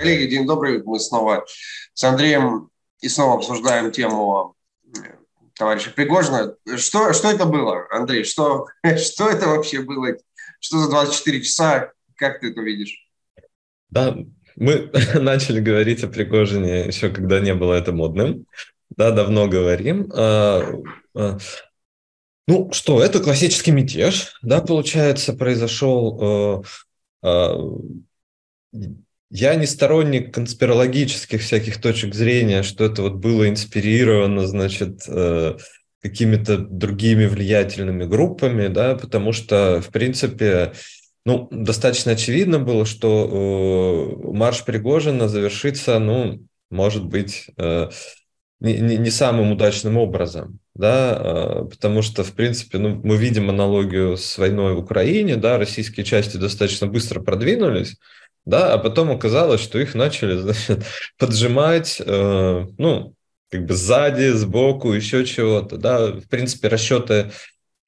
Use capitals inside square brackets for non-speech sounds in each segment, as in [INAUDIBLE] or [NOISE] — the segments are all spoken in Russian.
Коллеги, день добрый. Мы снова с Андреем и снова обсуждаем тему э, товарища Пригожина. Что, что это было, Андрей? Что, [LAUGHS] что это вообще было? Что за 24 часа? Как ты это видишь? Да, мы [LAUGHS] начали говорить о Пригожине еще когда не было это модным. Да, давно говорим. А, а, ну что, это классический мятеж, да, получается, произошел э, я не сторонник конспирологических всяких точек зрения, что это вот было инспирировано, значит, э, какими-то другими влиятельными группами, да, потому что, в принципе, ну, достаточно очевидно было, что э, марш Пригожина завершится, ну, может быть, э, не, не, самым удачным образом, да, потому что, в принципе, ну, мы видим аналогию с войной в Украине, да, российские части достаточно быстро продвинулись, да, а потом оказалось, что их начали, [LAUGHS] значит, поджимать, э, ну, как бы сзади, сбоку, еще чего-то, да, в принципе, расчеты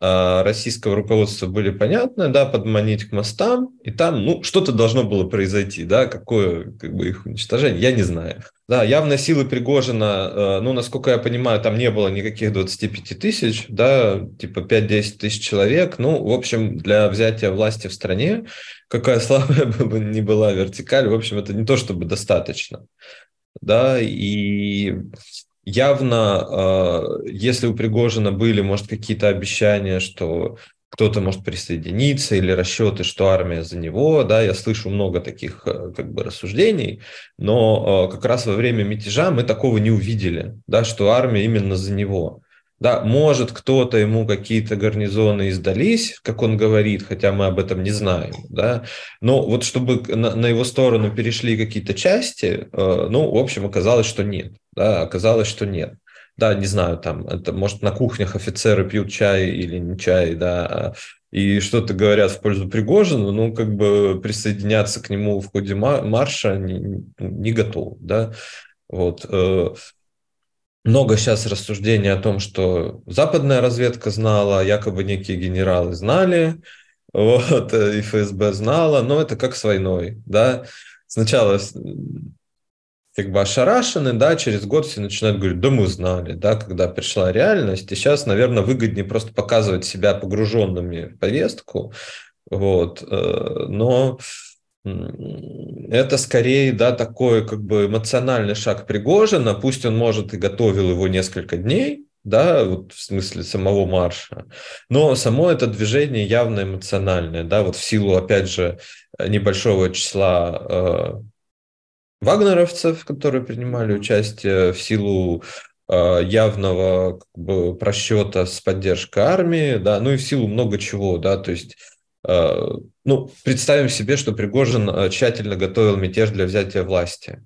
российского руководства были понятны, да, подманить к мостам, и там, ну, что-то должно было произойти, да, какое, как бы, их уничтожение, я не знаю. Да, явно силы Пригожина, э, ну, насколько я понимаю, там не было никаких 25 тысяч, да, типа 5-10 тысяч человек. Ну, в общем, для взятия власти в стране, какая [LAUGHS] слабая бы ни была вертикаль, в общем, это не то чтобы достаточно. Да, и явно, э, если у Пригожина были, может, какие-то обещания, что кто-то может присоединиться или расчеты, что армия за него, да, я слышу много таких э, как бы рассуждений, но э, как раз во время мятежа мы такого не увидели, да, что армия именно за него. Да, может, кто-то ему какие-то гарнизоны издались, как он говорит, хотя мы об этом не знаем, да, но вот чтобы на, на его сторону перешли какие-то части, э, ну, в общем, оказалось, что нет, да, оказалось, что нет да, не знаю, там, это, может, на кухнях офицеры пьют чай или не чай, да, и что-то говорят в пользу Пригожина, ну, как бы присоединяться к нему в ходе марша не, не готов, да, вот. Э, много сейчас рассуждений о том, что западная разведка знала, якобы некие генералы знали, вот, и ФСБ знала, но это как с войной, да. Сначала как бы ошарашены, да, через год все начинают говорить, да мы знали, да, когда пришла реальность, и сейчас, наверное, выгоднее просто показывать себя погруженными в повестку, вот, э, но это скорее, да, такой как бы эмоциональный шаг Пригожина, пусть он, может, и готовил его несколько дней, да, вот в смысле самого марша. Но само это движение явно эмоциональное, да, вот в силу, опять же, небольшого числа э, вагнеровцев, которые принимали участие в силу э, явного как бы, просчета с поддержкой армии, да, ну и в силу много чего, да, то есть э, ну, представим себе, что Пригожин э, тщательно готовил мятеж для взятия власти.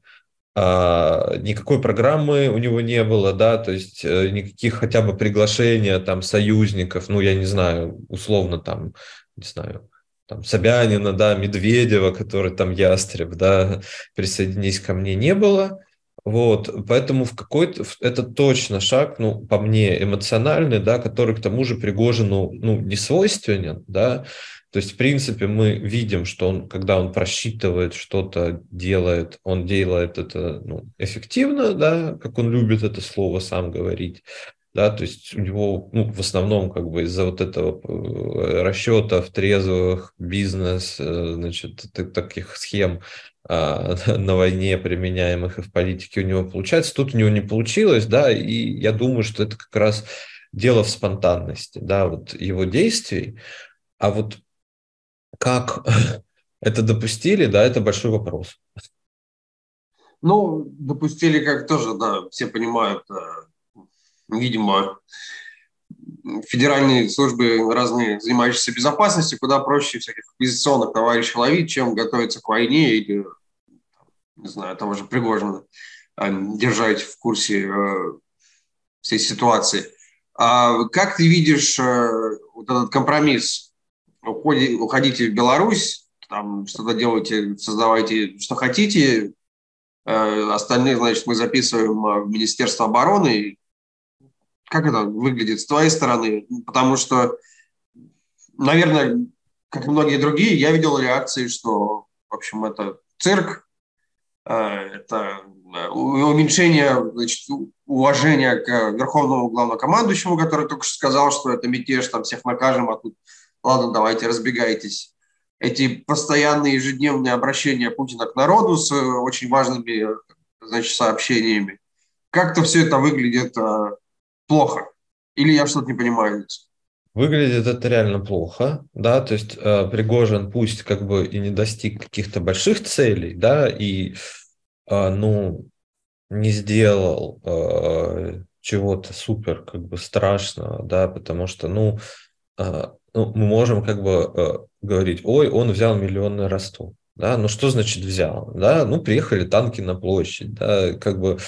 А, никакой программы у него не было, да, то есть никаких хотя бы приглашения там союзников, ну, я не знаю, условно там, не знаю, там, Собянина, да, Медведева, который там ястреб, да, присоединись ко мне, не было. Вот, поэтому в какой-то, это точно шаг, ну, по мне, эмоциональный, да, который к тому же Пригожину, ну, не свойственен, да, то есть, в принципе, мы видим, что он, когда он просчитывает что-то, делает, он делает это ну, эффективно, да, как он любит это слово сам говорить да, то есть у него, ну, в основном, как бы из-за вот этого э, расчетов, трезвых, бизнес, э, значит, таких схем а, [LAUGHS] на войне применяемых и в политике у него получается, тут у него не получилось, да, и я думаю, что это как раз дело в спонтанности, да, вот его действий, а вот как [LAUGHS] это допустили, да, это большой вопрос. Ну, допустили как тоже, да, все понимают, э, видимо, федеральные службы разные, занимающиеся безопасностью, куда проще всяких оппозиционных товарищей ловить, чем готовиться к войне или, не знаю, того же Пригожина а, держать в курсе э, всей ситуации. А как ты видишь э, вот этот компромисс? Уходите в Беларусь, там что-то делайте, создавайте, что хотите, э, остальные, значит, мы записываем в Министерство обороны, как это выглядит с твоей стороны? Потому что, наверное, как и многие другие, я видел реакции, что, в общем, это цирк, это уменьшение значит, уважения к верховному главнокомандующему, который только что сказал, что это мятеж, там всех накажем, а тут ладно, давайте разбегайтесь. Эти постоянные ежедневные обращения Путина к народу с очень важными значит, сообщениями. Как-то все это выглядит э, плохо. Или я что-то не понимаю? Выглядит это реально плохо, да, то есть э, Пригожин пусть как бы и не достиг каких-то больших целей, да, и, э, ну, не сделал э, чего-то супер как бы страшного, да, потому что, ну, э, ну мы можем как бы э, говорить, ой, он взял миллионный Ростов, да, ну что значит взял, да, ну приехали танки на площадь, да, как бы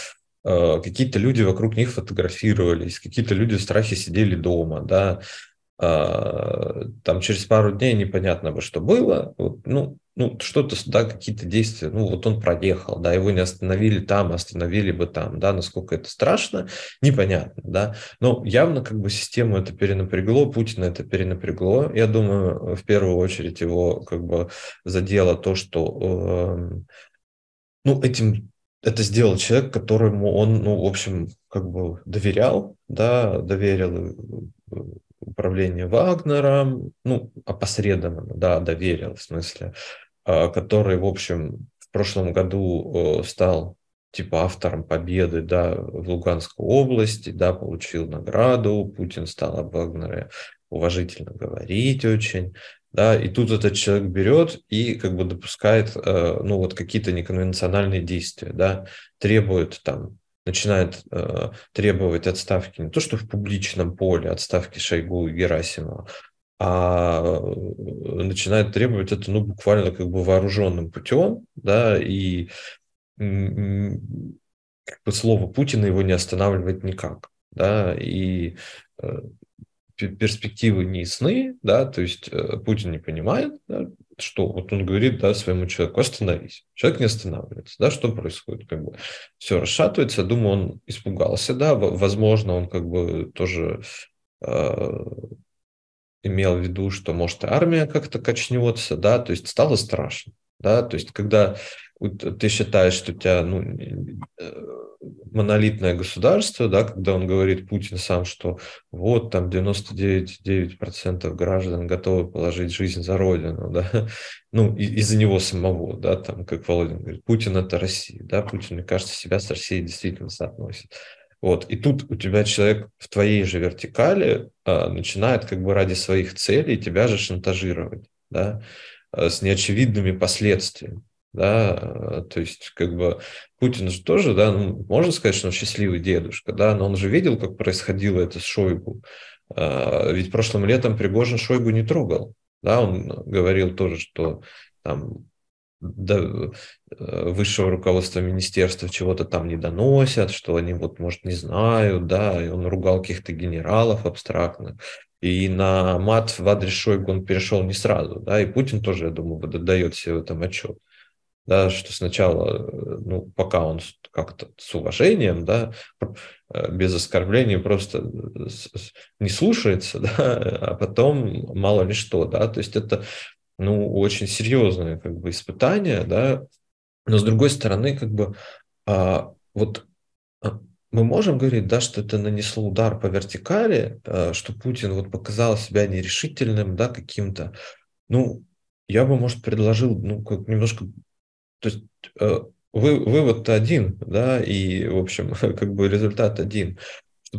какие-то люди вокруг них фотографировались, какие-то люди в страхе сидели дома, да, э, там через пару дней непонятно бы, что было, ну, ну, что-то, да, какие-то действия, ну, вот он проехал, да, его не остановили там, остановили бы там, да, насколько это страшно, непонятно, да, но явно как бы систему это перенапрягло, Путина это перенапрягло, я думаю, в первую очередь его как бы задело то, что, э, ну, этим это сделал человек, которому он, ну, в общем, как бы доверял, да, доверил э, управление Вагнером, ну, опосредованно, да, доверил, в смысле, а, который, в общем, в прошлом году стал типа автором победы да, в Луганской области, да, получил награду, Путин стал об Вагнере уважительно говорить очень, да, и тут этот человек берет и как бы допускает, э, ну, вот какие-то неконвенциональные действия, да, требует там, начинает э, требовать отставки не то, что в публичном поле отставки Шойгу и Герасимова, а э, начинает требовать это, ну, буквально как бы вооруженным путем, да, и как бы слово Путина его не останавливает никак, да, и э, перспективы не ясны, да, то есть э, Путин не понимает, да, что вот он говорит, да, своему человеку, остановись. Человек не останавливается, да, что происходит, как бы все расшатывается, думаю, он испугался, да, возможно, он как бы тоже имел в виду, что может армия как-то качнется, да, то есть стало страшно, да, то есть когда ты считаешь, что у тебя ну, э, монолитное государство, да, когда он говорит, Путин сам, что вот там 99,9% граждан готовы положить жизнь за Родину, да, [LAUGHS] ну, из-за него самого, да, там, как Володин говорит, Путин – это Россия, да, Путин, мне кажется, себя с Россией действительно соотносит. Вот. И тут у тебя человек в твоей же вертикали а, начинает как бы ради своих целей тебя же шантажировать, да, а, с неочевидными последствиями. Да, то есть, как бы Путин же тоже, да, ну, можно сказать, что он счастливый дедушка, да, но он же видел, как происходило это с Шойгу. А, ведь прошлым летом Пригожин Шойгу не трогал, да, он говорил тоже, что там до э, высшего руководства министерства чего-то там не доносят, что они вот, может, не знают, да, и он ругал каких-то генералов абстрактных. И на мат в адрес Шойгу он перешел не сразу, да, и Путин тоже, я думаю, дает себе в этом отчет. Да, что сначала, э, ну, пока он как-то с уважением, да, э, без оскорблений просто не слушается, [LAUGHS] да, а потом мало ли что, да, то есть это ну, очень серьезное как бы испытание, да, но с другой стороны, как бы а, вот а, мы можем говорить, да, что это нанесло удар по вертикали, а, что Путин вот показал себя нерешительным, да, каким-то. Ну, я бы, может, предложил, ну, как немножко, то есть э, вы, вывод один, да, и, в общем, [LAUGHS] как бы результат один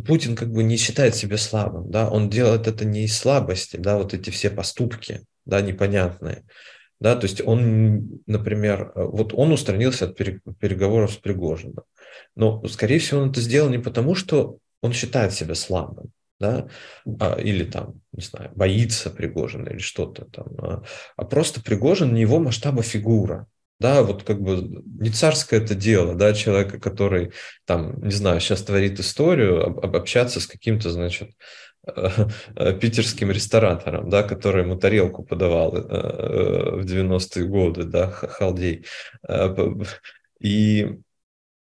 Путин как бы не считает себя слабым, да, он делает это не из слабости, да, вот эти все поступки, да, непонятные. Да, то есть он, например, вот он устранился от переговоров с Пригожиным. Но, скорее всего, он это сделал не потому, что он считает себя слабым, да, а, или там, не знаю, боится Пригожина или что-то там, а, а просто Пригожин не его масштаба фигура, да, вот как бы не царское это дело, да, человека, который там, не знаю, сейчас творит историю, об, общаться с каким-то, значит, Э, питерским ресторатором, да, который ему тарелку подавал э, э, в 90-е годы, да, халдей. И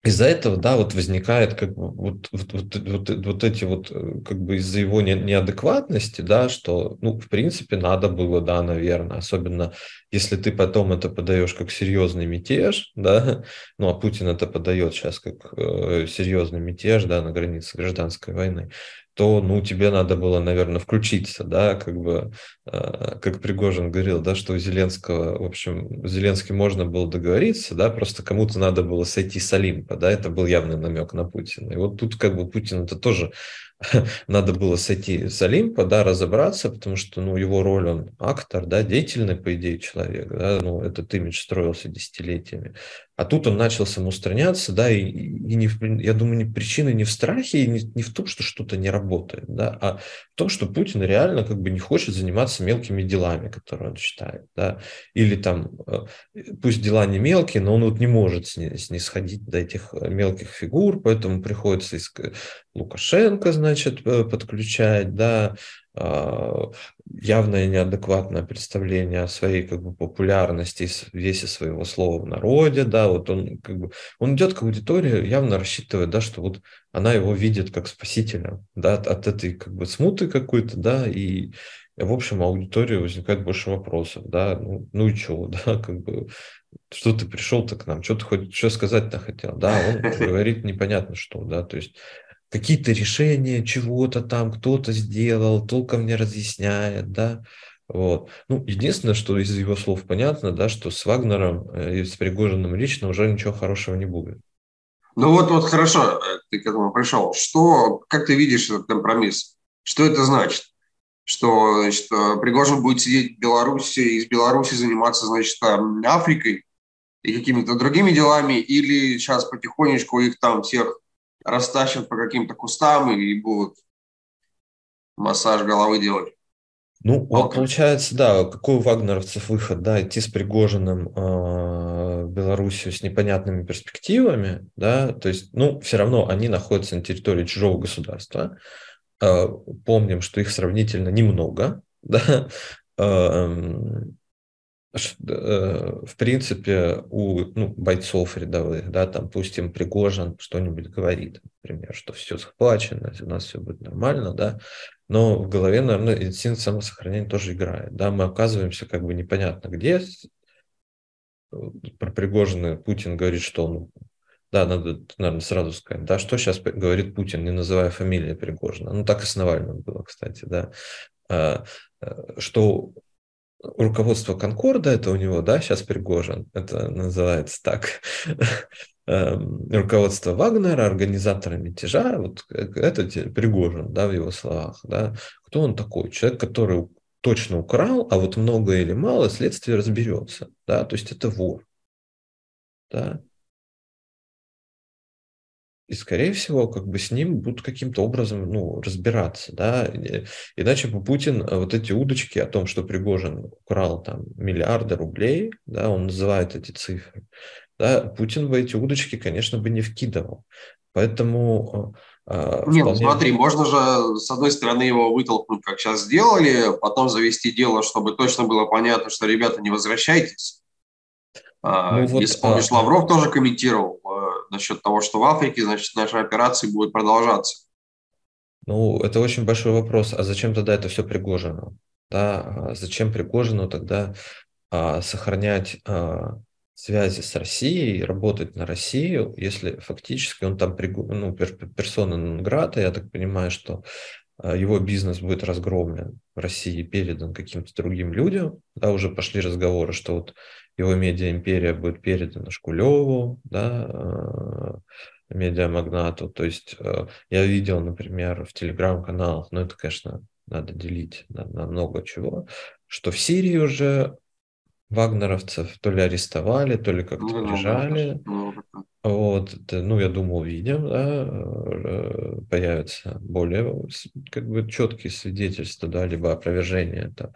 из-за этого, да, вот возникает как бы вот, вот, вот, вот, эти вот, э, как бы из-за его не, неадекватности, да, что, ну, в принципе, надо было, да, наверное, особенно если ты потом это подаешь как серьезный мятеж, да, [LAUGHS] ну, а Путин это подает сейчас как э, серьезный мятеж, да, на границе гражданской войны, то, ну, тебе надо было, наверное, включиться, да, как бы, э, как Пригожин говорил, да, что у Зеленского, в общем, Зеленский можно было договориться, да, просто кому-то надо было сойти с Олимпа, да, это был явный намек на Путина. И вот тут как бы Путин это тоже [LAUGHS] надо было сойти с Олимпа, да, разобраться, потому что, ну, его роль, он актор, да, деятельный, по идее, человек, да, ну, этот имидж строился десятилетиями. А тут он начал самоустраняться, да, и, и не, я думаю, не причина не в страхе, не, не в том, что что-то не работает, да, а в том, что Путин реально как бы не хочет заниматься мелкими делами, которые он считает, да, или там, э, пусть дела не мелкие, но он вот не может снисходить до этих мелких фигур, поэтому приходится искать Лукашенко, значит, э, подключать, да, а, явное неадекватное представление о своей как бы популярности и весе своего слова в народе, да, вот он как бы, он идет к аудитории, явно рассчитывая, да, что вот она его видит как спасителя, да, от, от этой как бы смуты какой-то, да, и в общем, аудитории возникает больше вопросов, да, ну, ну и что, [LAUGHS] да, как бы, что ты пришел-то к нам, что ты хоть, что сказать-то хотел, да, он говорит непонятно что, да, то есть какие-то решения чего-то там кто-то сделал, толком не разъясняет, да. Вот. Ну, единственное, что из его слов понятно, да, что с Вагнером э, и с Пригожиным лично уже ничего хорошего не будет. Ну вот, вот хорошо, э, ты к этому пришел. Что, как ты видишь этот компромисс? Что это значит? Что, значит, э, Пригожин будет сидеть в Беларуси, из Беларуси заниматься, значит, Африкой и какими-то другими делами, или сейчас потихонечку их там всех растащат по каким-то кустам и будут массаж головы делать. Ну, вот получается, да, какой у вагнеровцев выход, да, идти с Пригожиным э, в Белоруссию с непонятными перспективами, да, то есть, ну, все равно они находятся на территории чужого государства. Э, помним, что их сравнительно немного, [LAUGHS] да, Э, в принципе, у ну, бойцов рядовых, да, там, пусть им Пригожин что-нибудь говорит, например, что все захвачено, у нас все будет нормально, да, но в голове, наверное, инстинкт самосохранения тоже играет, да, мы оказываемся как бы непонятно где, про Пригожина Путин говорит, что он да, надо, наверное, сразу сказать, да, что сейчас говорит Путин, не называя фамилии Пригожина. Ну, так и с Навальным было, кстати, да, а, э, что руководство Конкорда, это у него, да, сейчас Пригожин, это называется так, [LAUGHS] эм, руководство Вагнера, организаторы мятежа, вот это Пригожин, да, в его словах, да, кто он такой? Человек, который точно украл, а вот много или мало следствие разберется, да, то есть это вор, да, и, скорее всего, как бы с ним будут каким-то образом ну, разбираться. Да? Иначе бы Путин э, вот эти удочки о том, что Пригожин украл там миллиарды рублей, да, он называет эти цифры, да, Путин бы эти удочки, конечно, бы не вкидывал. Поэтому э, нет, ну смотри, можно же с одной стороны его вытолкнуть, как сейчас сделали, потом завести дело, чтобы точно было понятно, что ребята не возвращайтесь. А, ну, вот, Если помнишь, а... Лавров тоже комментировал э, насчет того, что в Африке, значит, наши операции будут продолжаться. Ну, это очень большой вопрос. А зачем тогда это все Пригожину? Да, а зачем Пригожину тогда а, сохранять а, связи с Россией, работать на Россию, если фактически он там ну, персона Нонграта, я так понимаю, что а, его бизнес будет разгромлен в России, передан каким-то другим людям, да, уже пошли разговоры, что вот его медиа-империя будет передана Шкулеву, да, э, медиамагнату. То есть э, я видел, например, в телеграм-каналах, но это, конечно, надо делить на, на много чего, что в Сирии уже вагнеровцев то ли арестовали, то ли как-то ну, прижали. Ну, вот, ну, я думаю, увидим, да, э, появятся более как бы четкие свидетельства, да, либо опровержение это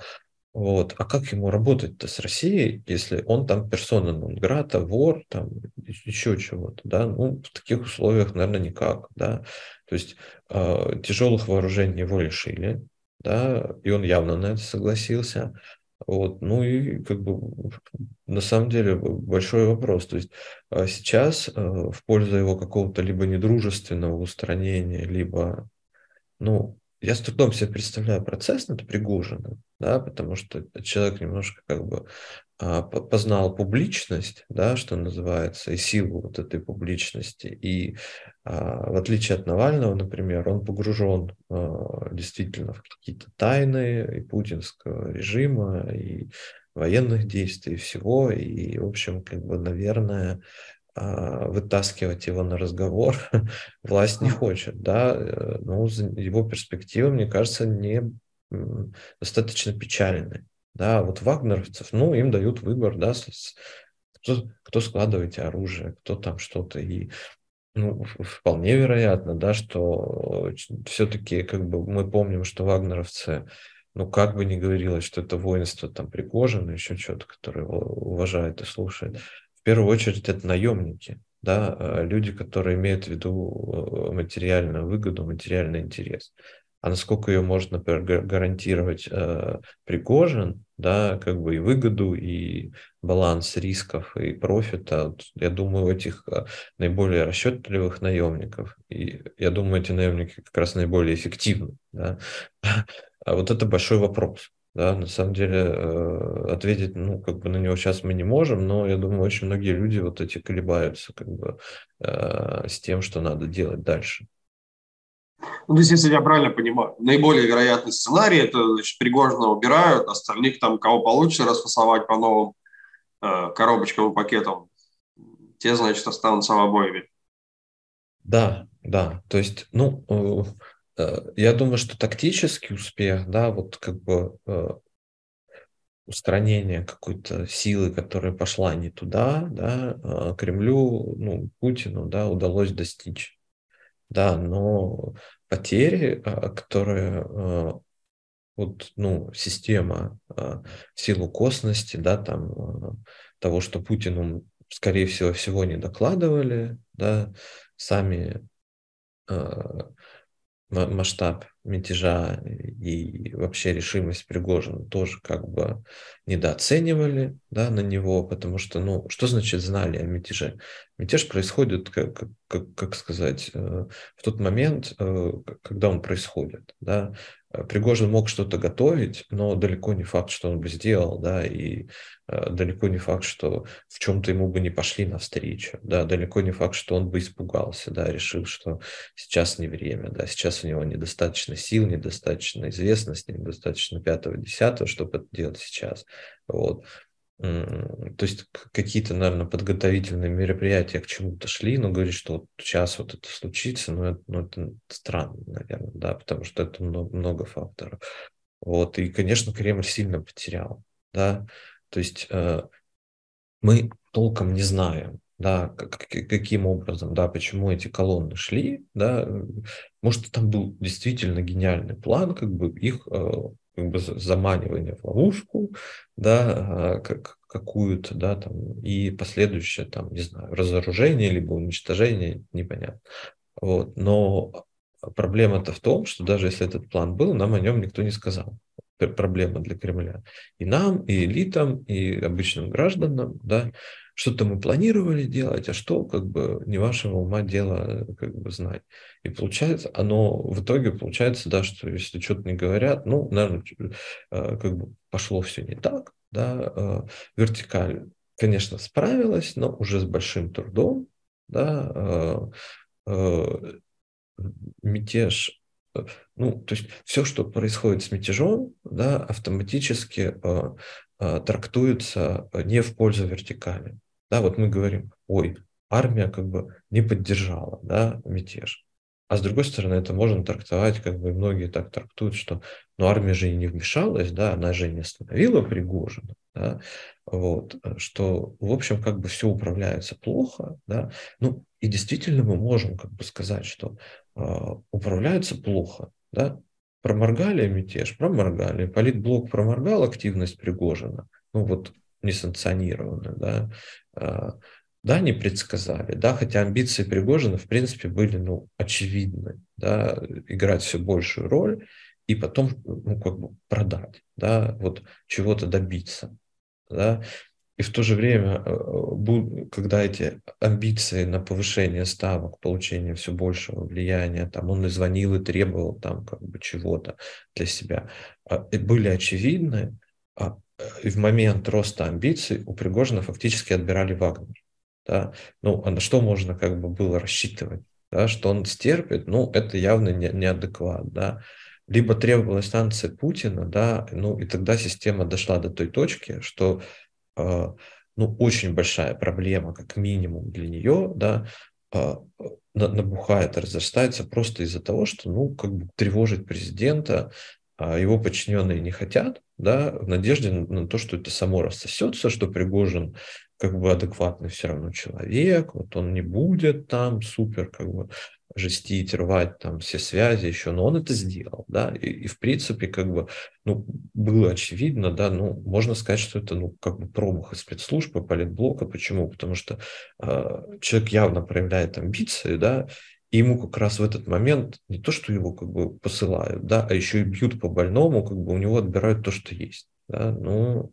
вот. А как ему работать-то с Россией, если он там персона нон-грата, вор, там еще чего-то, да? Ну, в таких условиях, наверное, никак, да? То есть э, тяжелых вооружений его лишили, да, и он явно на это согласился. Вот, ну и как бы на самом деле большой вопрос. То есть а, сейчас в пользу его какого-то либо недружественного устранения, либо, ну, я с трудом себе представляю процесс над Пригожиным, да, потому что человек немножко как бы а, познал публичность, да, что называется, и силу вот этой публичности. И а, в отличие от Навального, например, он погружен а, действительно в какие-то тайны и путинского режима, и военных действий, и всего. И, в общем, как бы, наверное, вытаскивать его на разговор [LAUGHS] власть не хочет, да, но его перспективы, мне кажется, не достаточно печальны. Да, вот вагнеровцев, ну, им дают выбор, да, кто, кто складываете оружие, кто там что-то. И ну, вполне вероятно, да, что все-таки как бы мы помним, что вагнеровцы, ну, как бы ни говорилось, что это воинство там Пригожина, еще что-то, которое уважает и слушает, первую очередь это наемники, да, а люди, которые имеют в виду э, материальную выгоду, материальный интерес. А насколько ее можно, например, гарантировать э, Пригожин, да, как бы и выгоду, и баланс рисков и профита, я думаю, у этих э, наиболее расчетливых наемников, и я думаю, эти наемники как раз наиболее эффективны, да. [LAUGHS] А вот это большой вопрос. Да, на самом деле э, ответить, ну, как бы на него сейчас мы не можем, но я думаю, очень многие люди вот эти колебаются, как бы, э, с тем, что надо делать дальше. Ну, то есть, если я правильно понимаю, наиболее вероятный сценарий – это, значит, Пригожина убирают, остальных там, кого получится расфасовать по новым э, коробочкам и пакетам, те, значит, останутся в обоими. Да, да. То есть, ну, э, я думаю, что тактический успех, да, вот как бы э, устранение какой-то силы, которая пошла не туда, да, э, Кремлю, ну, Путину, да, удалось достичь. Да, но потери, которые вот, ну, система в силу косности, да, там, того, что Путину, скорее всего, всего не докладывали, да, сами масштаб мятежа и вообще решимость Пригожина тоже как бы недооценивали да, на него, потому что, ну, что значит знали о мятеже? Мятеж происходит, как, как, как сказать, э, в тот момент, э, когда он происходит. Да? Э, Пригожин мог что-то готовить, но далеко не факт, что он бы сделал, да, и э, далеко не факт, что в чем-то ему бы не пошли навстречу, да, далеко не факт, что он бы испугался, да, решил, что сейчас не время, да, сейчас у него недостаточно сил, недостаточно известности, недостаточно пятого, десятого, чтобы это делать сейчас, вот. То есть какие-то, наверное, подготовительные мероприятия к чему-то шли, но говорить, что вот сейчас вот это случится, ну это, ну, это странно, наверное, да, потому что это много, много факторов. Вот, и, конечно, Кремль сильно потерял, да, то есть э, мы толком не знаем, да, как, каким образом, да, почему эти колонны шли, да, может, там был действительно гениальный план, как бы их э, как бы заманивание в ловушку, да, а, как, какую-то, да, там, и последующее, там, не знаю, разоружение, либо уничтожение, непонятно. Вот. Но проблема-то в том, что даже если этот план был, нам о нем никто не сказал. Проблема для Кремля. И нам, и элитам, и обычным гражданам, да, что-то мы планировали делать, а что, как бы, не вашего ума дело, как бы, знать. И получается, оно в итоге получается, да, что если что-то не говорят, ну, наверное, э, как бы пошло все не так, да, э, вертикаль, конечно, справилась, но уже с большим трудом, да, э, мятеж ну, то есть все, что происходит с мятежом, да, автоматически э, э, трактуется не в пользу вертикали. Да, вот мы говорим, ой, армия как бы не поддержала да, мятеж. А с другой стороны, это можно трактовать, как бы многие так трактуют, что ну, армия же и не вмешалась, да, она же не остановила Пригожина, да, вот, что, в общем, как бы все управляется плохо, да, ну, и действительно мы можем как бы сказать, что э, управляется плохо, да, проморгали мятеж, проморгали, политблок проморгал активность Пригожина, ну вот несанкционированную, да, да, не предсказали, да, хотя амбиции Пригожина, в принципе, были, ну, очевидны, да, играть все большую роль и потом ну, как бы продать, да, вот чего-то добиться, да, и в то же время, э, когда эти амбиции на повышение ставок, получение все большего влияния, там он и звонил и требовал там как бы чего-то для себя, а, были очевидны, а, в момент роста амбиций у Пригожина фактически отбирали Вагнер. Да? Ну, а на что можно как бы было рассчитывать? Да? Что он стерпит? Ну, это явно не, неадекват. Да? Либо требовалась станция Путина, да, ну и тогда система дошла до той точки, что а, ну, очень большая проблема, как минимум для нее, да, а, набухает, разрастается просто из-за того, что, ну, как бы тревожить президента, его подчиненные не хотят, да, в надежде на то, что это само рассосется, что Пригожин как бы адекватный все равно человек, вот он не будет там супер как бы жестить, рвать там все связи еще, но он это сделал, да, и, и в принципе как бы, ну, было очевидно, да, ну, можно сказать, что это, ну, как бы промах из спецслужбы, политблока, почему? Потому что э, человек явно проявляет амбиции, да, и ему как раз в этот момент не то, что его как бы посылают, да, а еще и бьют по больному, как бы у него отбирают то, что есть, да, ну,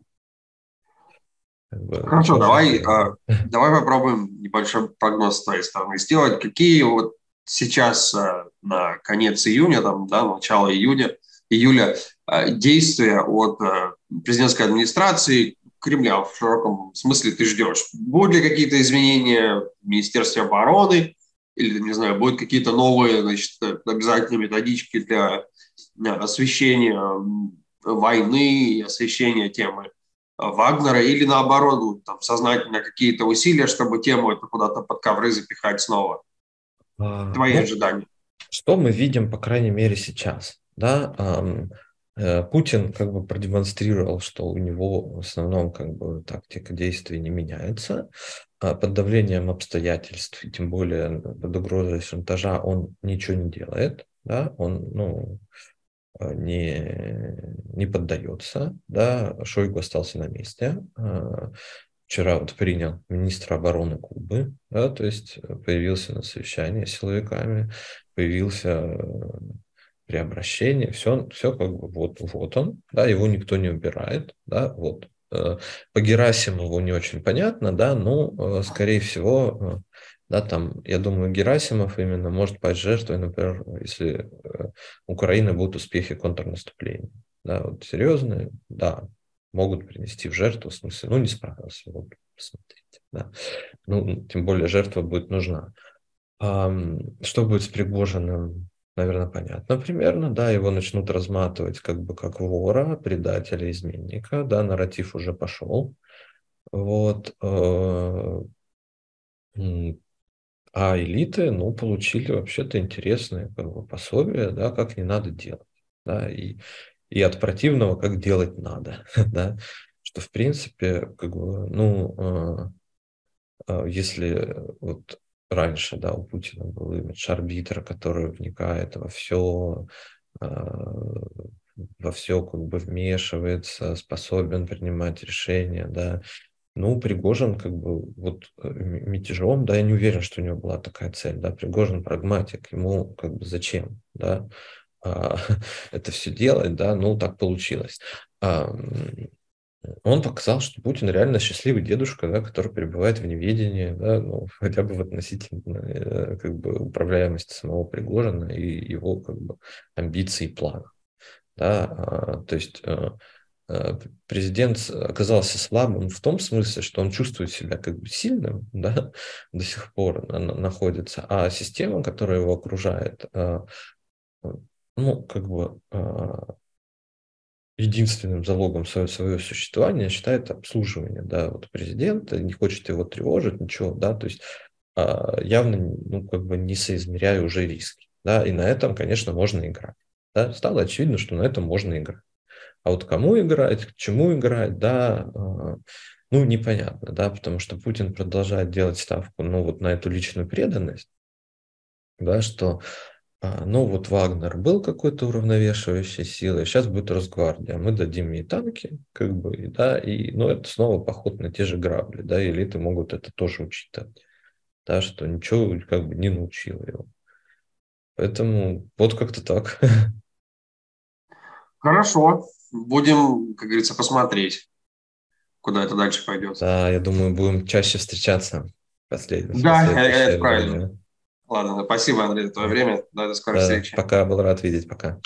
Хорошо, давай, а, давай попробуем небольшой прогноз с твоей стороны сделать. Какие вот сейчас э, на конец июня, там, да, начало июня, июля э, действия от э, президентской администрации Кремля в широком смысле ты ждешь? Будут ли какие-то изменения в Министерстве обороны? Или, не знаю, будут какие-то новые значит, обязательные методички для освещения войны освещения темы Вагнера? Или наоборот, там, сознательно какие-то усилия, чтобы тему это куда-то под ковры запихать снова? А, Твои ну, ожидания. Что мы видим, по крайней мере, сейчас? Да, э, Путин как бы продемонстрировал, что у него в основном как бы тактика действий не меняется. А под давлением обстоятельств, и тем более под угрозой шантажа, он ничего не делает. Да? Он ну, э, не, не поддается. Да? Шойгу остался на месте. А, вчера вот принял министр обороны Кубы, да, то есть э, появился на совещании с силовиками, появился э, при обращении, все, все как бы вот, вот он, да, его никто не убирает, да, вот. Э, по Герасимову не очень понятно, да, но, скорее всего, да, там, я думаю, Герасимов именно может пасть жертвой, например, если Украина будут успехи контрнаступления. Да, вот серьезные, да, могут принести в жертву, в смысле, ну, не справился, вот, посмотрите, да. Ну, тем более жертва будет нужна. Что будет с Пригожиным, наверное, понятно примерно, да, его начнут разматывать как бы как вора, предателя, изменника, да, нарратив уже пошел, вот, э, а элиты, ну, получили вообще-то интересные как бы, пособия, да, как не надо делать, да, и и от противного, как делать надо, [LAUGHS] да, что в принципе, как бы, ну, а, а, если вот раньше, да, у Путина был имидж арбитра, который вникает во все, а, во все как бы вмешивается, способен принимать решения, да, ну, Пригожин как бы вот э, мятежом, да, я не уверен, что у него была такая цель, да, Пригожин прагматик, ему как бы зачем, да, а, [LAUGHS] это все делать, да, ну так получилось. Он показал, что Путин реально счастливый дедушка, да, который пребывает в неведении, да, ну, хотя бы в относительно э, как бы, управляемости самого Пригожина и его как бы, амбиций и планов. Да, а, то есть э, э, президент оказался слабым в том смысле, что он чувствует себя как бы сильным, [LAUGHS] да, до сих пор находится, а система, которая его окружает, ну, как бы единственным залогом своего, своего существования считает обслуживание, да, вот президента, не хочет его тревожить, ничего, да, то есть а, явно, ну, как бы не соизмеряя уже риски, да, и на этом, конечно, можно играть, да, стало очевидно, что на этом можно играть. А вот кому играть, к чему играть, да, а, ну, непонятно, да, потому что Путин продолжает делать ставку, ну, вот на эту личную преданность, да, что ну вот Вагнер был какой-то уравновешивающей силой, сейчас будет Росгвардия, мы дадим ей танки, как бы, да, и, ну, это снова поход на те же грабли, да, элиты могут это тоже учитывать, да, что ничего как бы не научило его. Поэтому вот как-то так. [LAUGHS] Хорошо. Будем, как говорится, посмотреть, куда это дальше пойдет. Да, я думаю, будем чаще встречаться. Последний, да, это правильно. Ладно, спасибо, Андрей, за твое время. До скорой да, встречи. Пока, был рад видеть, пока.